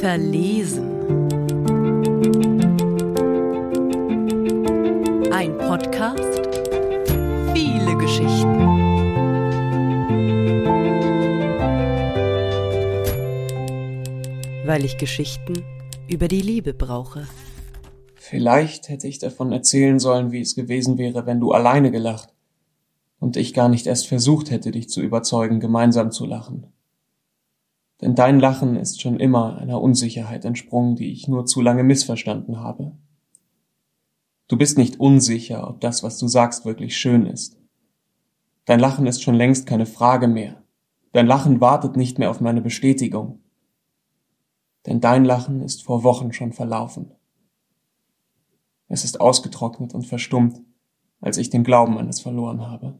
Verlesen. Ein Podcast. Viele Geschichten. Weil ich Geschichten über die Liebe brauche. Vielleicht hätte ich davon erzählen sollen, wie es gewesen wäre, wenn du alleine gelacht und ich gar nicht erst versucht hätte, dich zu überzeugen, gemeinsam zu lachen. Denn dein Lachen ist schon immer einer Unsicherheit entsprungen, die ich nur zu lange missverstanden habe. Du bist nicht unsicher, ob das, was du sagst, wirklich schön ist. Dein Lachen ist schon längst keine Frage mehr. Dein Lachen wartet nicht mehr auf meine Bestätigung. Denn dein Lachen ist vor Wochen schon verlaufen. Es ist ausgetrocknet und verstummt, als ich den Glauben an es verloren habe.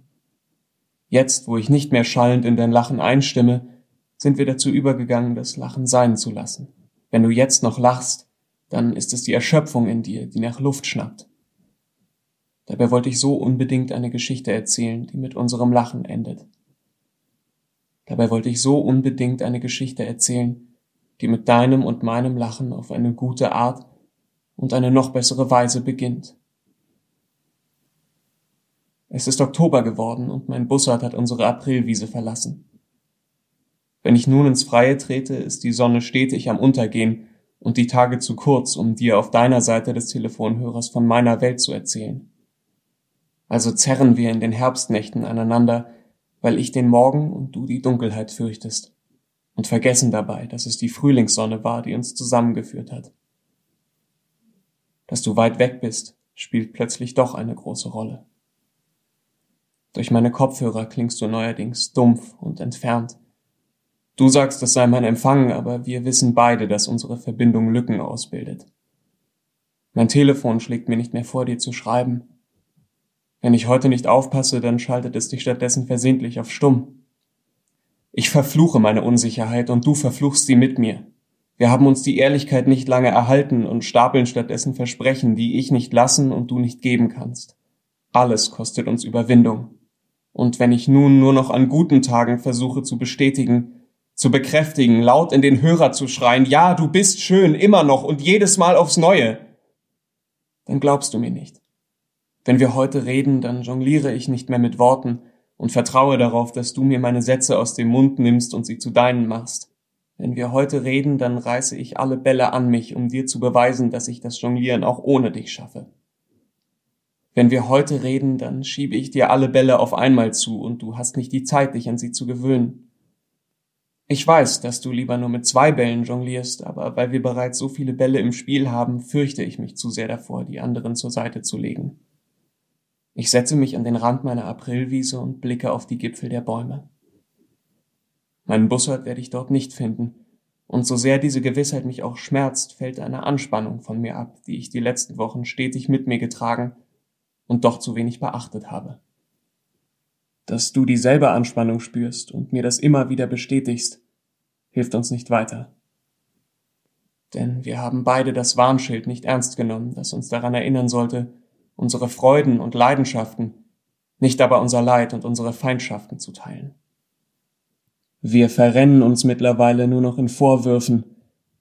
Jetzt, wo ich nicht mehr schallend in dein Lachen einstimme, sind wir dazu übergegangen, das Lachen sein zu lassen. Wenn du jetzt noch lachst, dann ist es die Erschöpfung in dir, die nach Luft schnappt. Dabei wollte ich so unbedingt eine Geschichte erzählen, die mit unserem Lachen endet. Dabei wollte ich so unbedingt eine Geschichte erzählen, die mit deinem und meinem Lachen auf eine gute Art und eine noch bessere Weise beginnt. Es ist Oktober geworden und mein Bussard hat unsere Aprilwiese verlassen. Wenn ich nun ins Freie trete, ist die Sonne stetig am Untergehen und die Tage zu kurz, um dir auf deiner Seite des Telefonhörers von meiner Welt zu erzählen. Also zerren wir in den Herbstnächten aneinander, weil ich den Morgen und du die Dunkelheit fürchtest, und vergessen dabei, dass es die Frühlingssonne war, die uns zusammengeführt hat. Dass du weit weg bist, spielt plötzlich doch eine große Rolle. Durch meine Kopfhörer klingst du neuerdings dumpf und entfernt. Du sagst, das sei mein Empfang, aber wir wissen beide, dass unsere Verbindung Lücken ausbildet. Mein Telefon schlägt mir nicht mehr vor, dir zu schreiben. Wenn ich heute nicht aufpasse, dann schaltet es dich stattdessen versehentlich auf stumm. Ich verfluche meine Unsicherheit und du verfluchst sie mit mir. Wir haben uns die Ehrlichkeit nicht lange erhalten und stapeln stattdessen Versprechen, die ich nicht lassen und du nicht geben kannst. Alles kostet uns Überwindung. Und wenn ich nun nur noch an guten Tagen versuche zu bestätigen, zu bekräftigen, laut in den Hörer zu schreien, ja, du bist schön, immer noch und jedes Mal aufs Neue, dann glaubst du mir nicht. Wenn wir heute reden, dann jongliere ich nicht mehr mit Worten und vertraue darauf, dass du mir meine Sätze aus dem Mund nimmst und sie zu deinen machst. Wenn wir heute reden, dann reiße ich alle Bälle an mich, um dir zu beweisen, dass ich das Jonglieren auch ohne dich schaffe. Wenn wir heute reden, dann schiebe ich dir alle Bälle auf einmal zu und du hast nicht die Zeit, dich an sie zu gewöhnen. Ich weiß, dass du lieber nur mit zwei Bällen jonglierst, aber weil wir bereits so viele Bälle im Spiel haben, fürchte ich mich zu sehr davor, die anderen zur Seite zu legen. Ich setze mich an den Rand meiner Aprilwiese und blicke auf die Gipfel der Bäume. Meinen Bussard werde ich dort nicht finden, und so sehr diese Gewissheit mich auch schmerzt, fällt eine Anspannung von mir ab, die ich die letzten Wochen stetig mit mir getragen und doch zu wenig beachtet habe. Dass du dieselbe Anspannung spürst und mir das immer wieder bestätigst, hilft uns nicht weiter. Denn wir haben beide das Warnschild nicht ernst genommen, das uns daran erinnern sollte, unsere Freuden und Leidenschaften, nicht aber unser Leid und unsere Feindschaften zu teilen. Wir verrennen uns mittlerweile nur noch in Vorwürfen,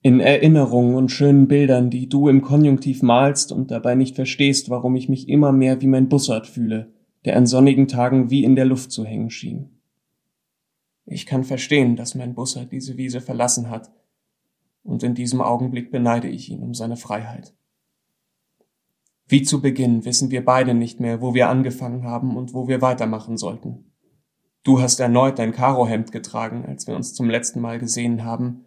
in Erinnerungen und schönen Bildern, die du im Konjunktiv malst und dabei nicht verstehst, warum ich mich immer mehr wie mein Bussard fühle, der an sonnigen Tagen wie in der Luft zu hängen schien. Ich kann verstehen, dass mein Bussard diese Wiese verlassen hat, und in diesem Augenblick beneide ich ihn um seine Freiheit. Wie zu Beginn wissen wir beide nicht mehr, wo wir angefangen haben und wo wir weitermachen sollten. Du hast erneut dein Karohemd getragen, als wir uns zum letzten Mal gesehen haben,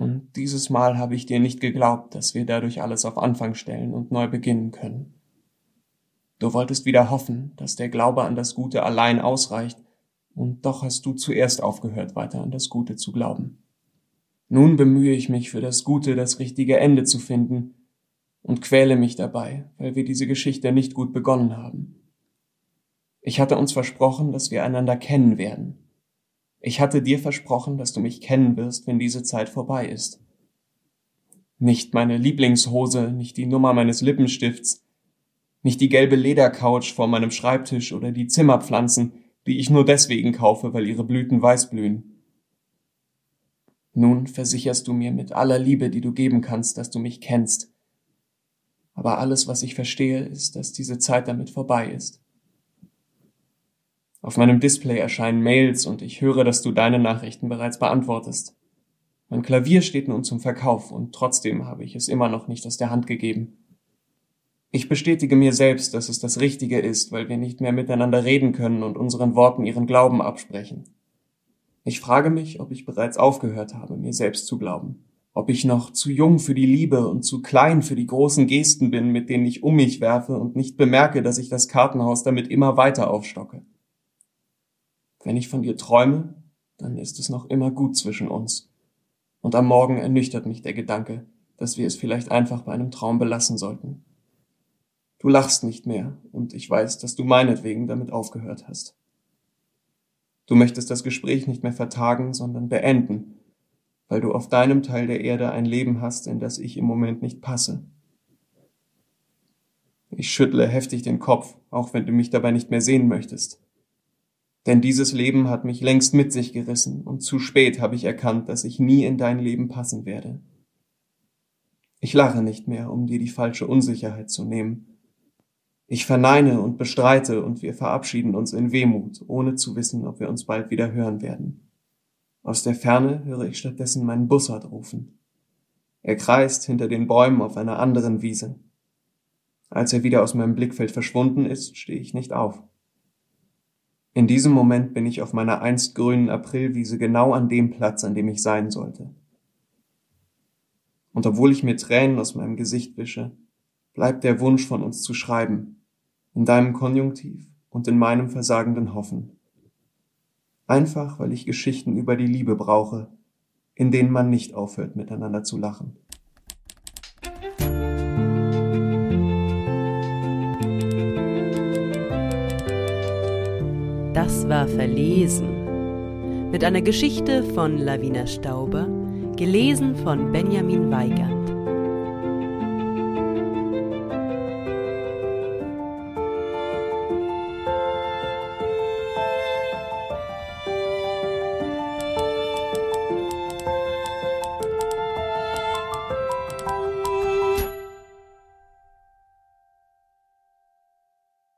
und dieses Mal habe ich dir nicht geglaubt, dass wir dadurch alles auf Anfang stellen und neu beginnen können. Du wolltest wieder hoffen, dass der Glaube an das Gute allein ausreicht, und doch hast du zuerst aufgehört, weiter an das Gute zu glauben. Nun bemühe ich mich für das Gute das richtige Ende zu finden und quäle mich dabei, weil wir diese Geschichte nicht gut begonnen haben. Ich hatte uns versprochen, dass wir einander kennen werden, ich hatte dir versprochen, dass du mich kennen wirst, wenn diese Zeit vorbei ist. Nicht meine Lieblingshose, nicht die Nummer meines Lippenstifts, nicht die gelbe Ledercouch vor meinem Schreibtisch oder die Zimmerpflanzen, die ich nur deswegen kaufe, weil ihre Blüten weiß blühen. Nun versicherst du mir mit aller Liebe, die du geben kannst, dass du mich kennst. Aber alles, was ich verstehe, ist, dass diese Zeit damit vorbei ist. Auf meinem Display erscheinen Mails und ich höre, dass du deine Nachrichten bereits beantwortest. Mein Klavier steht nun zum Verkauf und trotzdem habe ich es immer noch nicht aus der Hand gegeben. Ich bestätige mir selbst, dass es das Richtige ist, weil wir nicht mehr miteinander reden können und unseren Worten ihren Glauben absprechen. Ich frage mich, ob ich bereits aufgehört habe, mir selbst zu glauben, ob ich noch zu jung für die Liebe und zu klein für die großen Gesten bin, mit denen ich um mich werfe und nicht bemerke, dass ich das Kartenhaus damit immer weiter aufstocke. Wenn ich von dir träume, dann ist es noch immer gut zwischen uns. Und am Morgen ernüchtert mich der Gedanke, dass wir es vielleicht einfach bei einem Traum belassen sollten. Du lachst nicht mehr, und ich weiß, dass du meinetwegen damit aufgehört hast. Du möchtest das Gespräch nicht mehr vertagen, sondern beenden, weil du auf deinem Teil der Erde ein Leben hast, in das ich im Moment nicht passe. Ich schüttle heftig den Kopf, auch wenn du mich dabei nicht mehr sehen möchtest. Denn dieses Leben hat mich längst mit sich gerissen, und zu spät habe ich erkannt, dass ich nie in dein Leben passen werde. Ich lache nicht mehr, um dir die falsche Unsicherheit zu nehmen, ich verneine und bestreite und wir verabschieden uns in Wehmut, ohne zu wissen, ob wir uns bald wieder hören werden. Aus der Ferne höre ich stattdessen meinen Bussard rufen. Er kreist hinter den Bäumen auf einer anderen Wiese. Als er wieder aus meinem Blickfeld verschwunden ist, stehe ich nicht auf. In diesem Moment bin ich auf meiner einst grünen Aprilwiese genau an dem Platz, an dem ich sein sollte. Und obwohl ich mir Tränen aus meinem Gesicht wische, bleibt der Wunsch von uns zu schreiben, in deinem Konjunktiv und in meinem versagenden Hoffen. Einfach, weil ich Geschichten über die Liebe brauche, in denen man nicht aufhört, miteinander zu lachen. Das war Verlesen. Mit einer Geschichte von Lavina Stauber, gelesen von Benjamin Weigand.